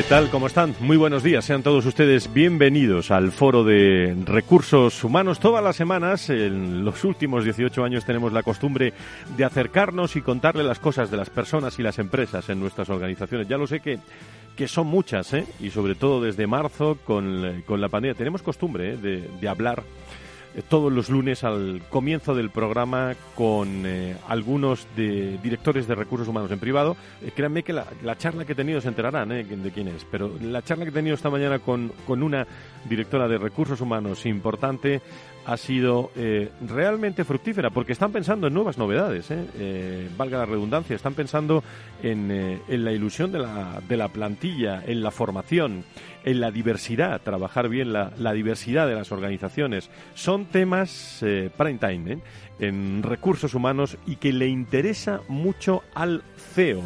¿Qué tal? ¿Cómo están? Muy buenos días. Sean todos ustedes bienvenidos al Foro de Recursos Humanos. Todas las semanas, en los últimos 18 años, tenemos la costumbre de acercarnos y contarle las cosas de las personas y las empresas en nuestras organizaciones. Ya lo sé que, que son muchas, ¿eh? Y sobre todo desde marzo con, con la pandemia. Tenemos costumbre ¿eh? de, de hablar todos los lunes al comienzo del programa con eh, algunos de directores de recursos humanos en privado. Eh, créanme que la, la, charla que he tenido se enterarán de quién es, pero la charla que he tenido esta mañana con, con una directora de recursos humanos importante ha sido eh, realmente fructífera porque están pensando en nuevas novedades, ¿eh? Eh, valga la redundancia, están pensando en, en, la ilusión de la, de la plantilla, en la formación, en la diversidad, trabajar bien la, la diversidad de las organizaciones. Son temas prime time en recursos humanos y que le interesa mucho al CEO.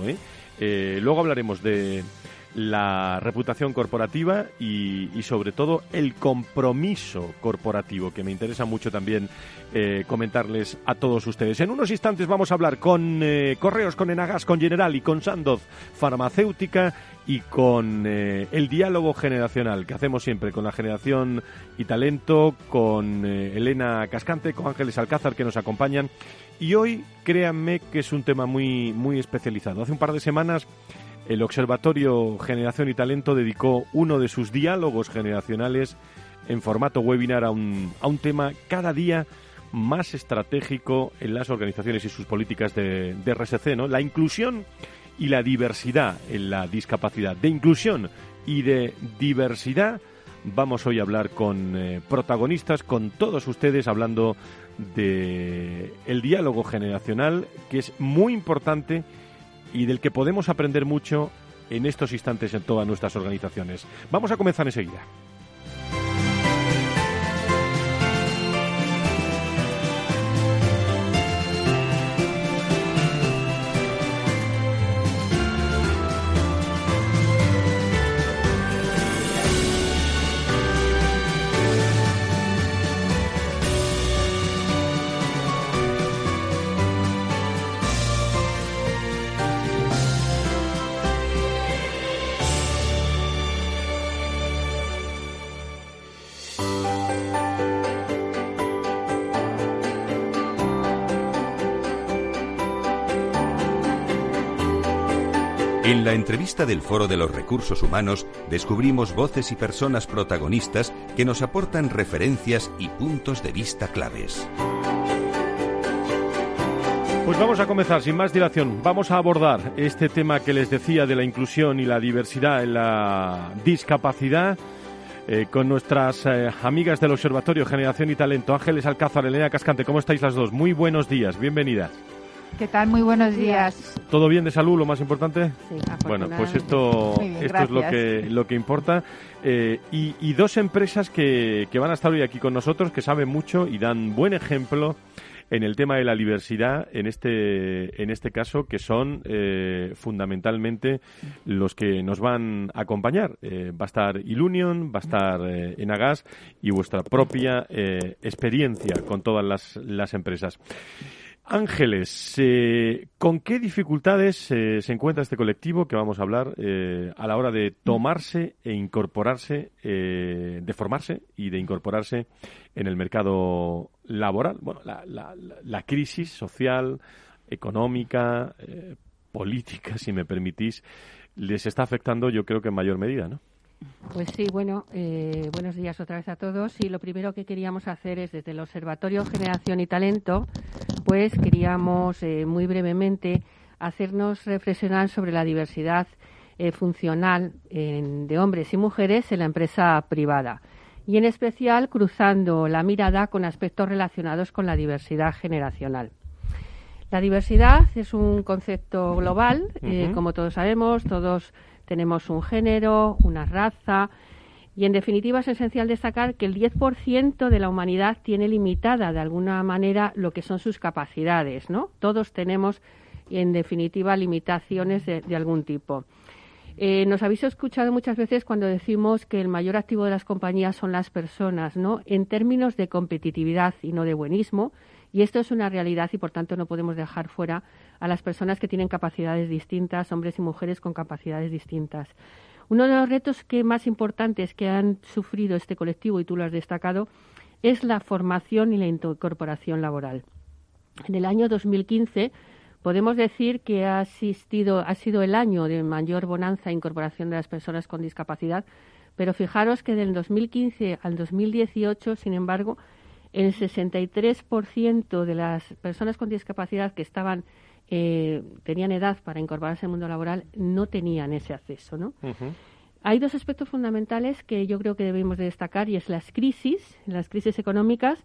luego hablaremos de la reputación corporativa y, sobre todo el compromiso corporativo, que me interesa mucho también eh, comentarles a todos ustedes. En unos instantes vamos a hablar con eh, Correos, con Enagas, con General y con Sandoz Farmacéutica y con eh, el diálogo generacional que hacemos siempre con la generación y talento, con Elena Cascante, con Ángeles Alcázar que nos acompañan. Y hoy créanme que es un tema muy, muy especializado. Hace un par de semanas el Observatorio Generación y Talento dedicó uno de sus diálogos generacionales en formato webinar a un, a un tema cada día más estratégico en las organizaciones y sus políticas de, de RSC, ¿no? La inclusión y la diversidad en la discapacidad. De inclusión y de diversidad vamos hoy a hablar con eh, protagonistas, con todos ustedes, hablando de el diálogo generacional, que es muy importante y del que podemos aprender mucho en estos instantes en todas nuestras organizaciones. Vamos a comenzar enseguida. La entrevista del Foro de los Recursos Humanos descubrimos voces y personas protagonistas que nos aportan referencias y puntos de vista claves. Pues vamos a comenzar sin más dilación. Vamos a abordar este tema que les decía de la inclusión y la diversidad en la discapacidad. Eh, con nuestras eh, amigas del Observatorio Generación y Talento, Ángeles Alcázar, Elena Cascante. ¿Cómo estáis las dos? Muy buenos días, bienvenidas. ¿Qué tal? Muy buenos días. ¿Todo bien de salud, lo más importante? Sí, Bueno, pues esto, bien, esto es lo que, lo que importa. Eh, y, y, dos empresas que, que van a estar hoy aquí con nosotros, que saben mucho y dan buen ejemplo en el tema de la diversidad, en este, en este caso, que son eh, fundamentalmente los que nos van a acompañar. Eh, va a estar Ilunion, va a estar eh, Enagas y vuestra propia eh, experiencia con todas las, las empresas. Ángeles, eh, ¿con qué dificultades eh, se encuentra este colectivo que vamos a hablar eh, a la hora de tomarse e incorporarse, eh, de formarse y de incorporarse en el mercado laboral? Bueno, la, la, la crisis social, económica, eh, política, si me permitís, les está afectando yo creo que en mayor medida, ¿no? Pues sí, bueno, eh, buenos días otra vez a todos. Y lo primero que queríamos hacer es desde el Observatorio Generación y Talento, pues queríamos eh, muy brevemente hacernos reflexionar sobre la diversidad eh, funcional de hombres y mujeres en la empresa privada y en especial cruzando la mirada con aspectos relacionados con la diversidad generacional. La diversidad es un concepto global, como todos sabemos, todos tenemos un género, una raza, y en definitiva es esencial destacar que el 10% de la humanidad tiene limitada de alguna manera lo que son sus capacidades, ¿no? Todos tenemos en definitiva limitaciones de, algún tipo. Eh, nos habéis escuchado muchas veces cuando decimos que el mayor activo de las compañías son las personas, ¿no? En términos de competitividad y no de buenismo, y esto es una realidad y por tanto no podemos dejar fuera a las personas que tienen capacidades distintas, hombres y mujeres con capacidades distintas. Uno de los retos que más importantes que han sufrido este colectivo, y tú lo has destacado, es la formación y la incorporación laboral. En el año 2015 podemos decir que ha, asistido, ha sido el año de mayor bonanza e incorporación de las personas con discapacidad, pero fijaros que del 2015 al 2018, sin embargo, el 63% de las personas con discapacidad que estaban eh, tenían edad para incorporarse al mundo laboral no tenían ese acceso, ¿no? Hay dos aspectos fundamentales que yo creo que debemos de destacar y es las crisis, las crisis económicas,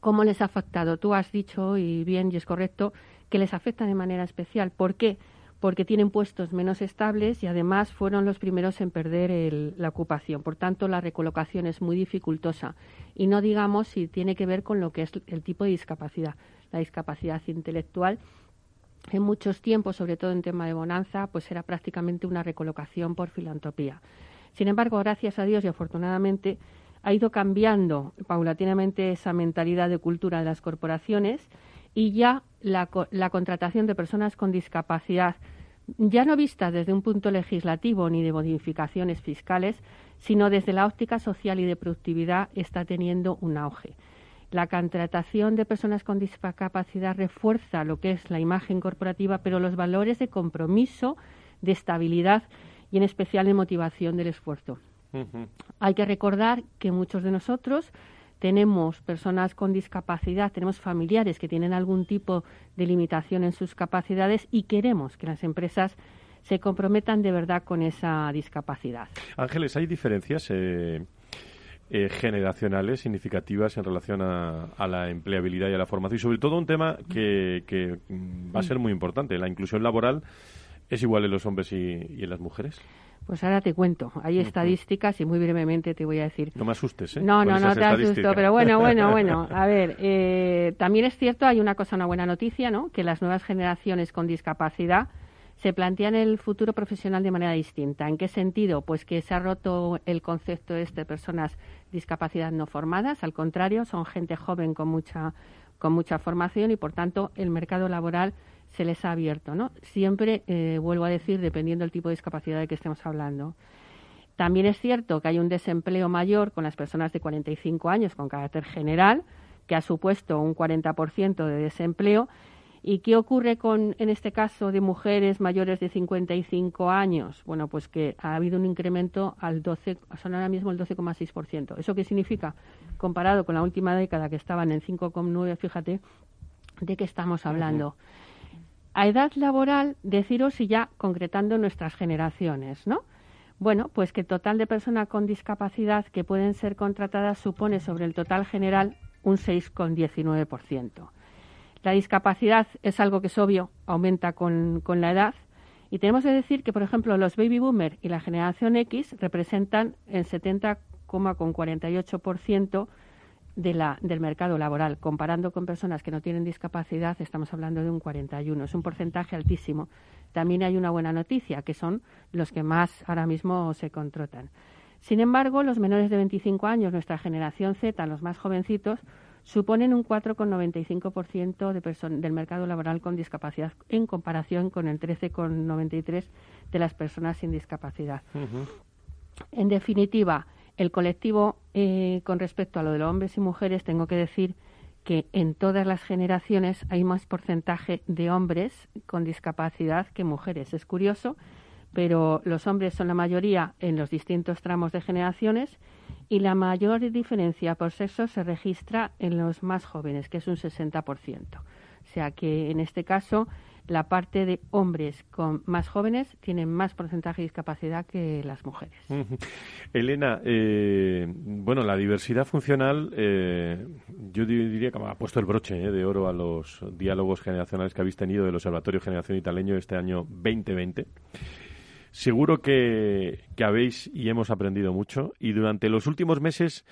cómo les ha afectado. Tú has dicho, y bien, y es correcto, que les afecta de manera especial. ¿Por qué? porque tienen puestos menos estables y además fueron los primeros en perder la ocupación. Por tanto, la recolocación es muy dificultosa y no digamos si tiene que ver con lo que es el tipo de discapacidad. La discapacidad intelectual en muchos tiempos, sobre todo en tema de bonanza, pues era prácticamente una recolocación por filantropía. Sin embargo, gracias a Dios y afortunadamente ha ido cambiando paulatinamente esa mentalidad de cultura de las corporaciones y ya la, contratación de personas con discapacidad, ya no vista desde un punto legislativo ni de modificaciones fiscales, sino desde la óptica social y de productividad, está teniendo un auge. La contratación de personas con discapacidad refuerza lo que es la imagen corporativa, pero los valores de compromiso, de estabilidad y en especial de motivación del esfuerzo. Hay que recordar que muchos de nosotros tenemos personas con discapacidad, tenemos familiares que tienen algún tipo de limitación en sus capacidades y queremos que las empresas se comprometan de verdad con esa discapacidad. Ángeles, ¿hay diferencias eh, eh, generacionales significativas en relación a, la empleabilidad y a la formación? Y sobre todo un tema que, va a ser muy importante, la inclusión laboral. ¿Es igual en los hombres y en las mujeres? Pues ahora te cuento. Hay estadísticas y muy brevemente te voy a decir. No me asustes, ¿eh? No, no, no te asusto, pero bueno, bueno, bueno. A ver, eh, también es cierto, hay una cosa, una buena noticia, ¿no? Que las nuevas generaciones con discapacidad se plantean el futuro profesional de manera distinta. ¿En qué sentido? Pues que se ha roto el concepto este de personas discapacidad no formadas. Al contrario, son gente joven con mucha, con mucha formación y, por tanto, el mercado laboral se les ha abierto, ¿no? Siempre, eh, vuelvo a decir, dependiendo del tipo de discapacidad de que estemos hablando. También es cierto que hay un desempleo mayor con las personas de 45 años con carácter general, que ha supuesto un 40% de desempleo. ¿Y qué ocurre con, en este caso, de mujeres mayores de 55 años? Bueno, pues que ha habido un incremento al 12, son ahora mismo el 12,6%. ¿Eso qué significa? Comparado con la última década que estaban en 5,9, fíjate de qué estamos hablando. A edad laboral, deciros y ya concretando nuestras generaciones, ¿no? Bueno, pues que el total de personas con discapacidad que pueden ser contratadas supone sobre el total general un 6,19%. La discapacidad es algo que es obvio, aumenta con, la edad. Y tenemos que decir que, por ejemplo, los baby boomers y la generación X representan el 70,48% de del mercado laboral. Comparando con personas que no tienen discapacidad, estamos hablando de un 41. Es un porcentaje altísimo. También hay una buena noticia, que son los que más ahora mismo se contratan. Sin embargo, los menores de 25 años, nuestra generación Z, los más jovencitos, suponen un 4,95% de del mercado laboral con discapacidad en comparación con el 13,93% de las personas sin discapacidad. En definitiva, el colectivo, eh, con respecto a lo de los hombres y mujeres, tengo que decir que en todas las generaciones hay más porcentaje de hombres con discapacidad que mujeres. Es curioso, pero los hombres son la mayoría en los distintos tramos de generaciones y la mayor diferencia por sexo se registra en los más jóvenes, que es un 60%. O sea que en este caso la parte de hombres con más jóvenes tienen más porcentaje de discapacidad que las mujeres. Elena, eh, bueno, la diversidad funcional, eh, yo diría que ha puesto el broche eh, de oro a los diálogos generacionales que habéis tenido del Observatorio Generación Italeño este año 2020. Seguro que, habéis y hemos aprendido mucho y durante los últimos meses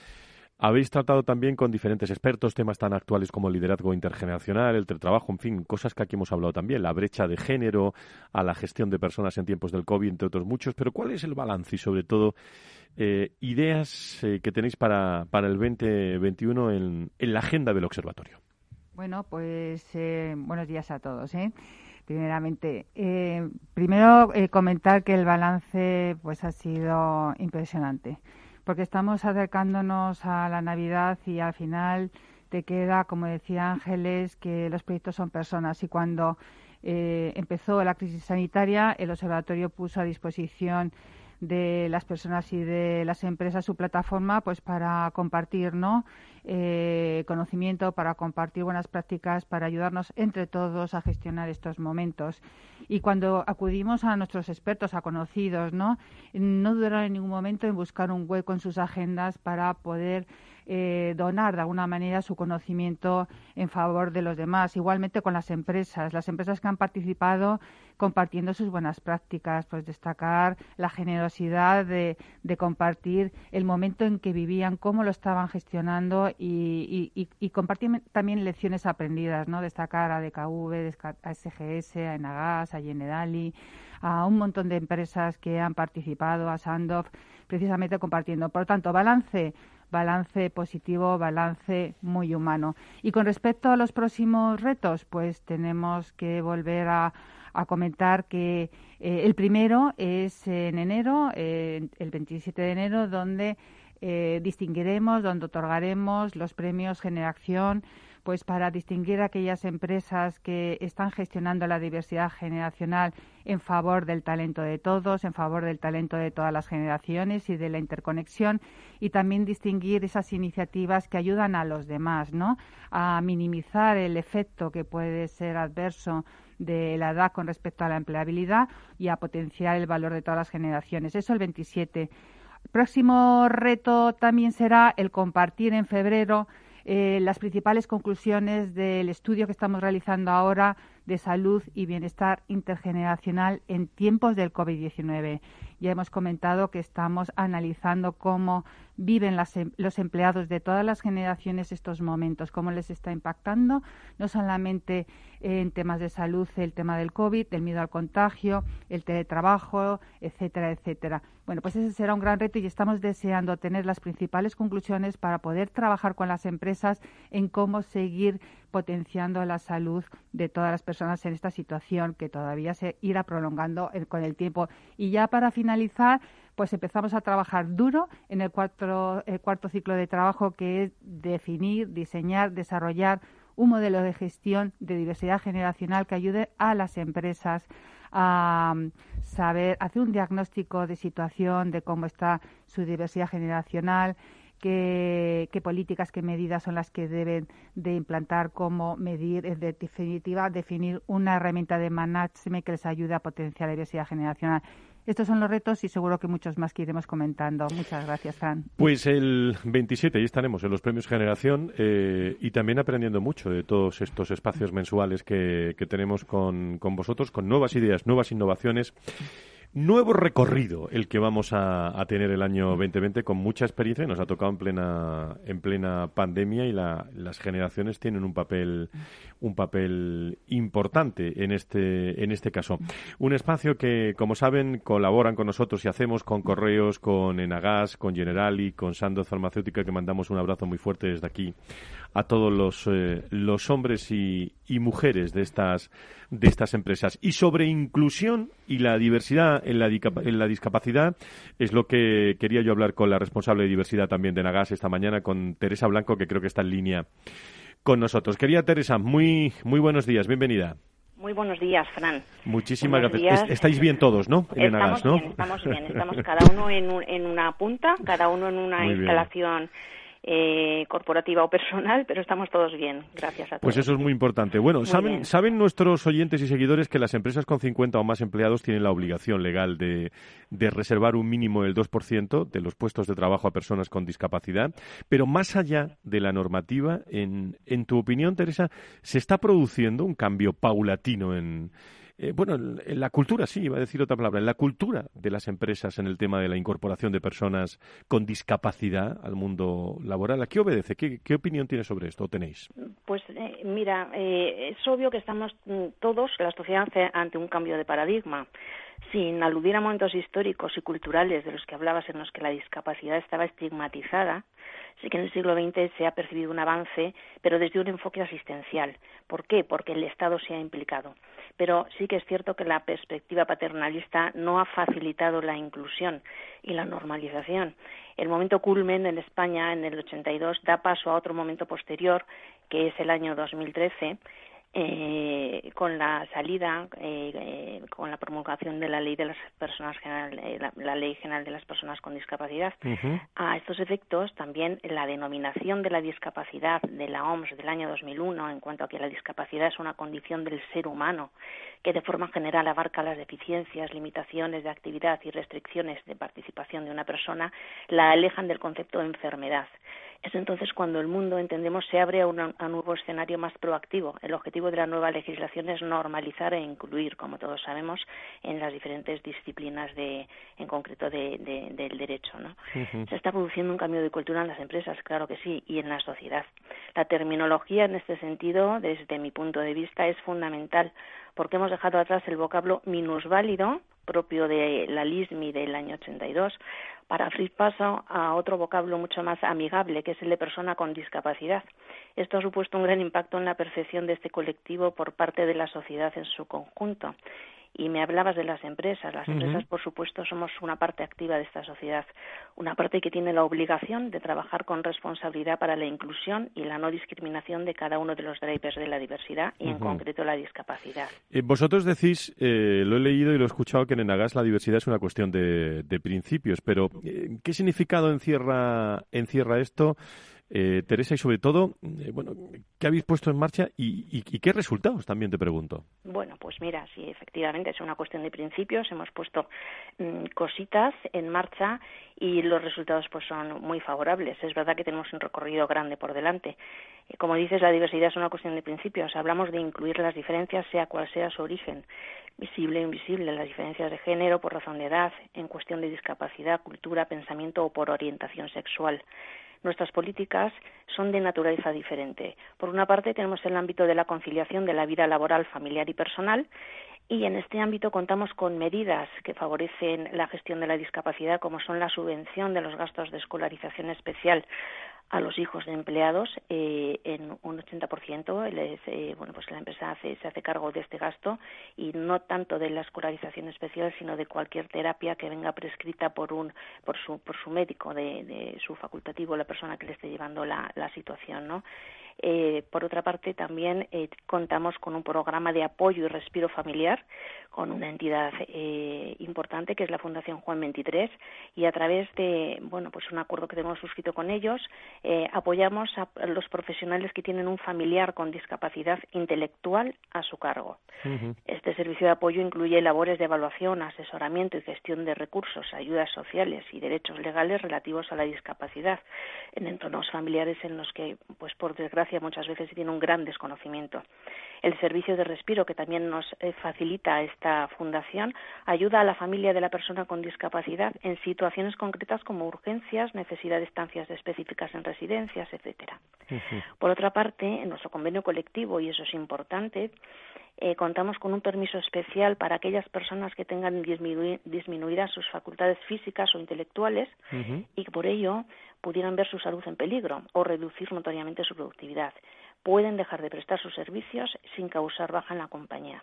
habéis tratado también con diferentes expertos temas tan actuales como el liderazgo intergeneracional, el teletrabajo, en fin, cosas que aquí hemos hablado también, la brecha de género, a la gestión de personas en tiempos del COVID, entre otros muchos. Pero ¿cuál es el balance y, sobre todo, eh, ideas eh, que tenéis para, para el 2021 en, en la agenda del observatorio? Bueno, pues eh, buenos días a todos. Primeramente, primero comentar que el balance pues ha sido impresionante porque estamos acercándonos a la Navidad y al final te queda, como decía Ángeles, que los proyectos son personas. Y cuando eh, empezó la crisis sanitaria, el observatorio puso a disposición de las personas y de las empresas su plataforma pues para compartir ¿no? Eh, conocimiento, para compartir buenas prácticas, para ayudarnos entre todos a gestionar estos momentos. Y cuando acudimos a nuestros expertos, a conocidos, no, no dudaron en ningún momento en buscar un hueco en sus agendas para poder eh, donar de alguna manera su conocimiento en favor de los demás. Igualmente con las empresas, las empresas que han participado compartiendo sus buenas prácticas, pues destacar la generosidad de, compartir el momento en que vivían, cómo lo estaban gestionando y, compartir también lecciones aprendidas, ¿no? Destacar a DKV, a SGS, a Enagas, a Generali, a un montón de empresas que han participado, a Sandoff, precisamente compartiendo. Por lo tanto, balance balance positivo, balance muy humano. Y con respecto a los próximos retos, pues tenemos que volver a, comentar que eh, el primero es en enero, el 27 de enero, donde eh, distinguiremos, donde otorgaremos los premios Generación pues para distinguir aquellas empresas que están gestionando la diversidad generacional en favor del talento de todos, en favor del talento de todas las generaciones y de la interconexión y también distinguir esas iniciativas que ayudan a los demás, ¿no? A minimizar el efecto que puede ser adverso de la edad con respecto a la empleabilidad y a potenciar el valor de todas las generaciones. Eso el 27. Próximo reto también será el compartir en febrero eh, las principales conclusiones del estudio que estamos realizando ahora de salud y bienestar intergeneracional en tiempos del COVID-19. Ya hemos comentado que estamos analizando cómo viven em, los empleados de todas las generaciones estos momentos, cómo les está impactando, no solamente en temas de salud, el tema del COVID, el miedo al contagio, el teletrabajo, etcétera, etcétera. Bueno, pues ese será un gran reto y estamos deseando tener las principales conclusiones para poder trabajar con las empresas en cómo seguir potenciando la salud de todas las personas en esta situación que todavía se irá prolongando con el tiempo. Y ya para finalizar, pues empezamos a trabajar duro en el cuarto, el cuarto ciclo de trabajo que es definir, diseñar, desarrollar un modelo de gestión de diversidad generacional que ayude a las empresas a mm, saber, hacer un diagnóstico de situación de cómo está su diversidad generacional, qué, políticas, qué medidas son las que deben de implantar, cómo medir, en definitiva, definir una herramienta de management que les ayude a potenciar la diversidad generacional. Estos son los retos y seguro que muchos más que iremos comentando. Muchas gracias, Fran. Pues el 27 ahí estaremos en los premios Generación eh, y también aprendiendo mucho de todos estos espacios mensuales que, tenemos con, con vosotros, con nuevas ideas, nuevas innovaciones. Nuevo recorrido el que vamos a, tener el año 2020 con mucha experiencia y nos ha tocado en plena en plena pandemia y las generaciones tienen un papel un papel importante en este en este caso. Un espacio que como saben colaboran con nosotros y hacemos con correos con Enagas, con Generali, con Sandoz Farmacéutica que mandamos un abrazo muy fuerte desde aquí a todos los, eh, los hombres y, y, mujeres de estas, de estas empresas. Y sobre inclusión y la diversidad en la, en la discapacidad es lo que quería yo hablar con la responsable de diversidad también de Nagas esta mañana, con Teresa Blanco, que creo que está en línea con nosotros. Quería Teresa, muy, muy buenos días, bienvenida. Muy buenos días, Fran. Muchísimas gracias. Estáis bien todos, ¿no? estamos bien, estamos bien. Estamos cada uno en, en una punta, cada uno en una instalación eh, corporativa o personal, pero estamos todos bien, gracias a pues todos. Pues eso es muy importante. Bueno, saben, saben nuestros oyentes y seguidores que las empresas con 50 o más empleados tienen la obligación legal de, de reservar un mínimo del 2% de los puestos de trabajo a personas con discapacidad, pero más allá de la normativa, en, en tu opinión, Teresa, ¿se está produciendo un cambio paulatino en eh, bueno, en la cultura, sí, iba a decir otra palabra, en la cultura de las empresas en el tema de la incorporación de personas con discapacidad al mundo laboral. ¿A qué obedece? ¿Qué, opinión tiene sobre esto? tenéis? Pues eh, mira, eh, es obvio que estamos mm, todos, la sociedad, ante un cambio de paradigma sin aludir a momentos históricos y culturales de los que hablabas en los que la discapacidad estaba estigmatizada, sí que en el siglo XX se ha percibido un avance, pero desde un enfoque asistencial. ¿Por qué? Porque el Estado se ha implicado. Pero sí que es cierto que la perspectiva paternalista no ha facilitado la inclusión y la normalización. El momento culmen en España en el 82 da paso a otro momento posterior, que es el año 2013, eh, con la salida, eh, eh, con la promulgación de la ley de las personas general, eh, la, ley general de las personas con discapacidad. A estos efectos, también la denominación de la discapacidad de la OMS del año 2001, en cuanto a que la discapacidad es una condición del ser humano que de forma general abarca las deficiencias, limitaciones de actividad y restricciones de participación de una persona, la alejan del concepto de enfermedad. Es entonces cuando el mundo, entendemos, se abre a, un nuevo escenario más proactivo. El objetivo de la nueva legislación es normalizar e incluir, como todos sabemos, en las diferentes disciplinas, de, en concreto de, del derecho. ¿no? Se está produciendo un cambio de cultura en las empresas, claro que sí, y en la sociedad. La terminología, en este sentido, desde mi punto de vista, es fundamental porque hemos dejado atrás el vocablo minusválido propio de la LISMI del año 82 para abrir paso a otro vocablo mucho más amigable, que es el de persona con discapacidad. Esto ha supuesto un gran impacto en la percepción de este colectivo por parte de la sociedad en su conjunto y me hablabas de las empresas. Las empresas, por supuesto, somos una parte activa de esta sociedad, una parte que tiene la obligación de trabajar con responsabilidad para la inclusión y la no discriminación de cada uno de los drivers de la diversidad y, en concreto, la discapacidad. Eh, vosotros decís, eh, lo he leído y lo he escuchado, que en Enagas la diversidad es una cuestión de, principios, pero eh, ¿qué significado encierra, encierra esto? Eh, Teresa, y sobre todo, eh, bueno, ¿qué habéis puesto en marcha y, qué resultados también te pregunto? Bueno, pues mira, sí, efectivamente es una cuestión de principios. Hemos puesto mm, cositas en marcha y los resultados pues son muy favorables. Es verdad que tenemos un recorrido grande por delante. Eh, como dices, la diversidad es una cuestión de principios. Hablamos de incluir las diferencias, sea cual sea su origen visible e invisible, las diferencias de género por razón de edad, en cuestión de discapacidad, cultura, pensamiento o por orientación sexual nuestras políticas son de naturaleza diferente. Por una parte, tenemos el ámbito de la conciliación de la vida laboral, familiar y personal, y en este ámbito contamos con medidas que favorecen la gestión de la discapacidad, como son la subvención de los gastos de escolarización especial a los hijos de empleados eh, en un 80%. Eh, bueno, pues la empresa se hace cargo de este gasto y no tanto de la escolarización especial, sino de cualquier terapia que venga prescrita por un por su por su médico de, de su facultativo, la persona que le esté llevando la, la situación, ¿no? Eh, por otra parte, también eh, contamos con un programa de apoyo y respiro familiar con una entidad eh, importante que es la Fundación Juan 23 y a través de bueno pues un acuerdo que tenemos suscrito con ellos eh, apoyamos a los profesionales que tienen un familiar con discapacidad intelectual a su cargo. Este servicio de apoyo incluye labores de evaluación, asesoramiento y gestión de recursos, ayudas sociales y derechos legales relativos a la discapacidad en entornos familiares en los que pues por desgracia muchas veces se tiene un gran desconocimiento. El servicio de respiro que también nos eh, facilita esta fundación ayuda a la familia de la persona con discapacidad en situaciones concretas como urgencias, necesidad de estancias específicas en residencias, etcétera. Por otra parte, en nuestro convenio colectivo, y eso es importante, eh, contamos con un permiso especial para aquellas personas que tengan disminuidas sus facultades físicas o intelectuales y que por ello pudieran ver su salud en peligro o reducir notoriamente su productividad pueden dejar de prestar sus servicios sin causar baja en la compañía.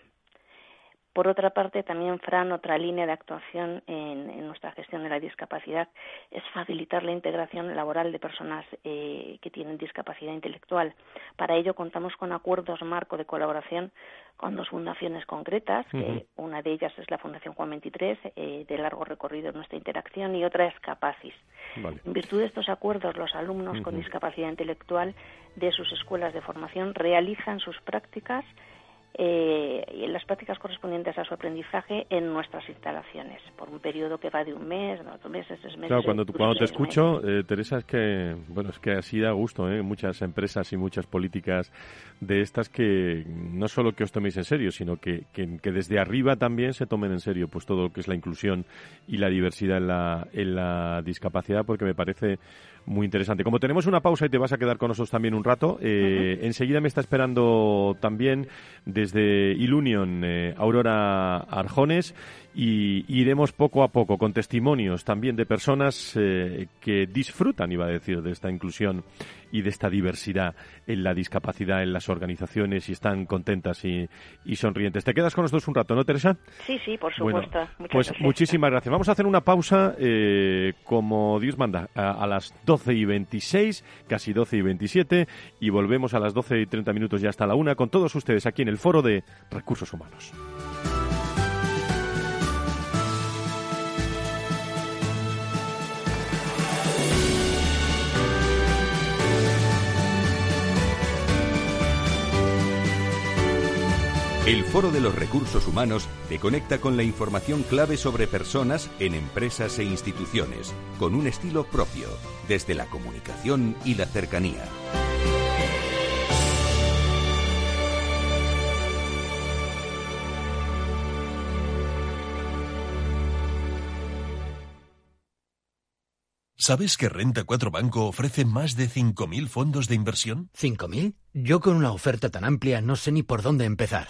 Por otra parte, también, Fran, otra línea de actuación en, nuestra gestión de la discapacidad es facilitar la integración laboral de personas eh, que tienen discapacidad intelectual. Para ello, contamos con acuerdos marco de colaboración con dos fundaciones concretas, que una de ellas es la Fundación Juan 23, eh, de largo recorrido en nuestra interacción, y otra es Capacis. En virtud de estos acuerdos, los alumnos con discapacidad intelectual de sus escuelas de formación realizan sus prácticas eh, y las prácticas correspondientes a su aprendizaje en nuestras instalaciones, por un periodo que va de un mes, dos meses, tres meses. Claro, cuando, cuando te escucho, eh, Teresa, es que, bueno, es que así da gusto, ¿eh? Muchas empresas y muchas políticas de estas que no solo que os toméis en serio, sino que, que, que, desde arriba también se tomen en serio pues todo lo que es la inclusión y la diversidad en la, en la discapacidad, porque me parece muy interesante. Como tenemos una pausa y te vas a quedar con nosotros también un rato, eh, enseguida me está esperando también desde Ilunion eh, Aurora Arjones y iremos poco a poco con testimonios también de personas eh, que disfrutan, iba a decir, de esta inclusión y de esta diversidad en la discapacidad en las organizaciones y están contentas y, sonrientes. ¿Te quedas con nosotros un rato, no, Teresa? Sí, sí, por supuesto. pues muchísimas gracias. Vamos a hacer una pausa, eh, como Dios manda, a, las 12 y 26, casi 12 y 27, y volvemos a las 12 y 30 minutos ya hasta la una con todos ustedes aquí en el Foro de Recursos Humanos. El Foro de los Recursos Humanos te conecta con la información clave sobre personas en empresas e instituciones, con un estilo propio, desde la comunicación y la cercanía. ¿Sabes que Renta 4 Banco ofrece más de 5.000 fondos de inversión? ¿5.000? Yo con una oferta tan amplia no sé ni por dónde empezar.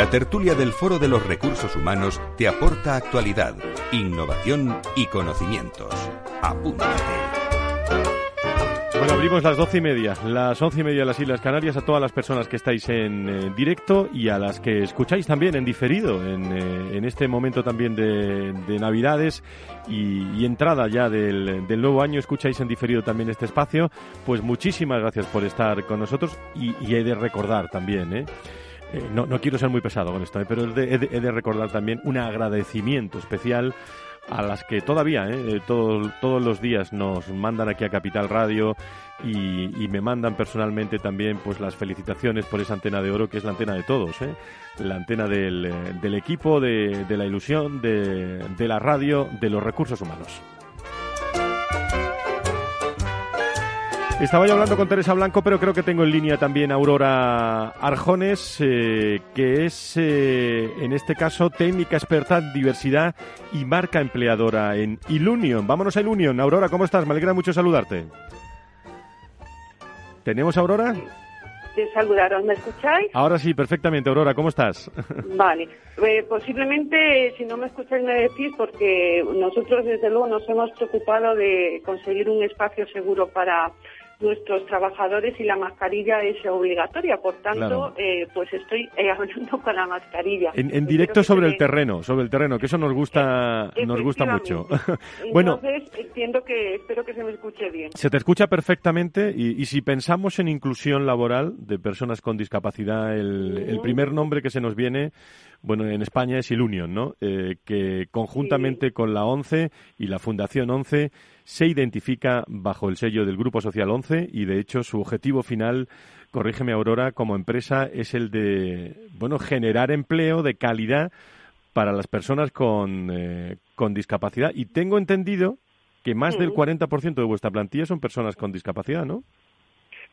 La tertulia del Foro de los Recursos Humanos te aporta actualidad, innovación y conocimientos. Apúntate. Bueno, abrimos las doce y media, las once y media de las Islas Canarias a todas las personas que estáis en eh, directo y a las que escucháis también en diferido en, eh, en este momento también de, de Navidades y, entrada ya del, del nuevo año, escucháis en diferido también este espacio. Pues muchísimas gracias por estar con nosotros y, y he de recordar también, ¿eh? Eh, no, no, quiero ser muy pesado con esto, ¿eh? pero he de, recordar también un agradecimiento especial a las que todavía, ¿eh? Todo, todos los días nos mandan aquí a Capital Radio y, me mandan personalmente también pues las felicitaciones por esa antena de oro que es la antena de todos, ¿eh? la antena del, del equipo, de, de, la ilusión, de la radio, de los recursos humanos. Estaba yo hablando con Teresa Blanco, pero creo que tengo en línea también a Aurora Arjones, eh, que es, eh, en este caso, técnica experta en diversidad y marca empleadora en Ilunion. Vámonos a Ilunion. Aurora, ¿cómo estás? Me alegra mucho saludarte. ¿Tenemos a Aurora? De saludaros, ¿me escucháis? Ahora sí, perfectamente. Aurora, ¿cómo estás? Vale. Eh, posiblemente, si no me escucháis, me decís, porque nosotros, desde luego, nos hemos preocupado de conseguir un espacio seguro para nuestros trabajadores y la mascarilla es obligatoria. Por tanto, claro. eh, pues estoy eh, hablando con la mascarilla. En, en directo sobre el terreno, sobre el terreno, que eso nos gusta, nos gusta mucho. bueno, Entonces, entiendo que, espero que se me escuche bien. Se te escucha perfectamente y, y si pensamos en inclusión laboral de personas con discapacidad, el, uh -huh. el primer nombre que se nos viene bueno, en España es Ilunion, ¿no? Eh, que conjuntamente sí. con la ONCE y la Fundación ONCE se identifica bajo el sello del Grupo Social ONCE y, de hecho, su objetivo final, corrígeme Aurora, como empresa es el de, bueno, generar empleo de calidad para las personas con, eh, con discapacidad. Y tengo entendido que más sí. del 40% de vuestra plantilla son personas con discapacidad, ¿no?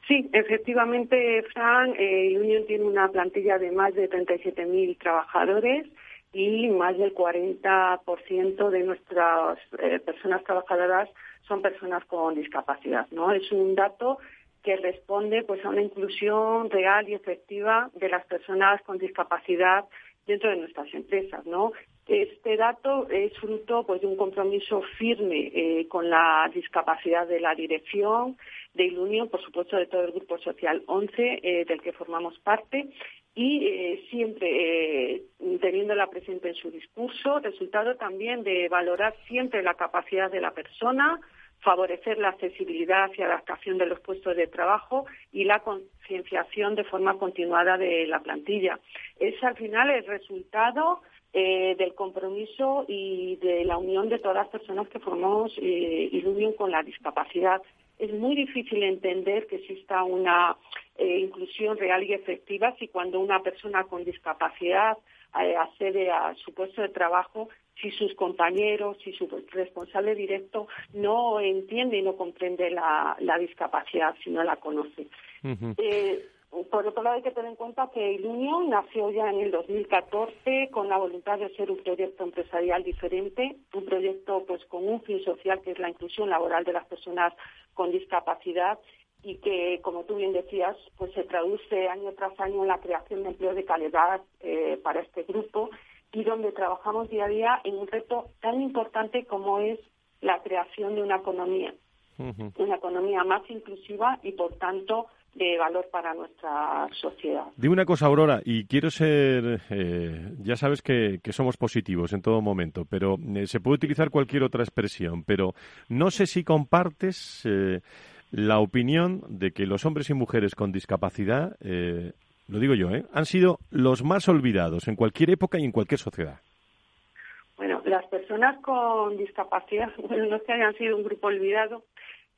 Sí, efectivamente, Fran, eh, Union tiene una plantilla de más de 37.000 trabajadores y más del 40% de nuestras eh, personas trabajadoras son personas con discapacidad, ¿no? Es un dato que responde pues a una inclusión real y efectiva de las personas con discapacidad dentro de nuestras empresas, ¿no? Este dato es fruto pues de un compromiso firme eh, con la discapacidad de la dirección, de Ilunion, por supuesto de todo el grupo social 11 eh, del que formamos parte y eh, siempre eh, teniéndola presente en su discurso, resultado también de valorar siempre la capacidad de la persona, favorecer la accesibilidad y adaptación de los puestos de trabajo y la concienciación de forma continuada de la plantilla. Es al final el resultado eh, del compromiso y de la unión de todas las personas que formamos eh, Ilunion con la discapacidad es muy difícil entender que exista una eh, inclusión real y efectiva si cuando una persona con discapacidad eh, accede a su puesto de trabajo, si sus compañeros, si su responsable directo no entiende y no comprende la, la discapacidad, si no la conoce. Uh -huh. Eh, por otro lado, hay que tener en cuenta que Ilunion nació ya en el 2014 con la voluntad de ser un proyecto empresarial diferente, un proyecto pues con un fin social que es la inclusión laboral de las personas con discapacidad y que, como tú bien decías, pues se traduce año tras año en la creación de empleo de calidad eh, para este grupo y donde trabajamos día a día en un reto tan importante como es la creación de una economía, uh -huh. una economía más inclusiva y, por tanto, de valor para nuestra sociedad. Dime una cosa, Aurora, y quiero ser, eh, ya sabes que, que, somos positivos en todo momento, pero eh, se puede utilizar cualquier otra expresión, pero no sé si compartes eh, la opinión de que los hombres y mujeres con discapacidad, eh, lo digo yo, han sido los más olvidados en cualquier época y en cualquier sociedad. Bueno, las personas con discapacidad, bueno, no es que hayan sido un grupo olvidado,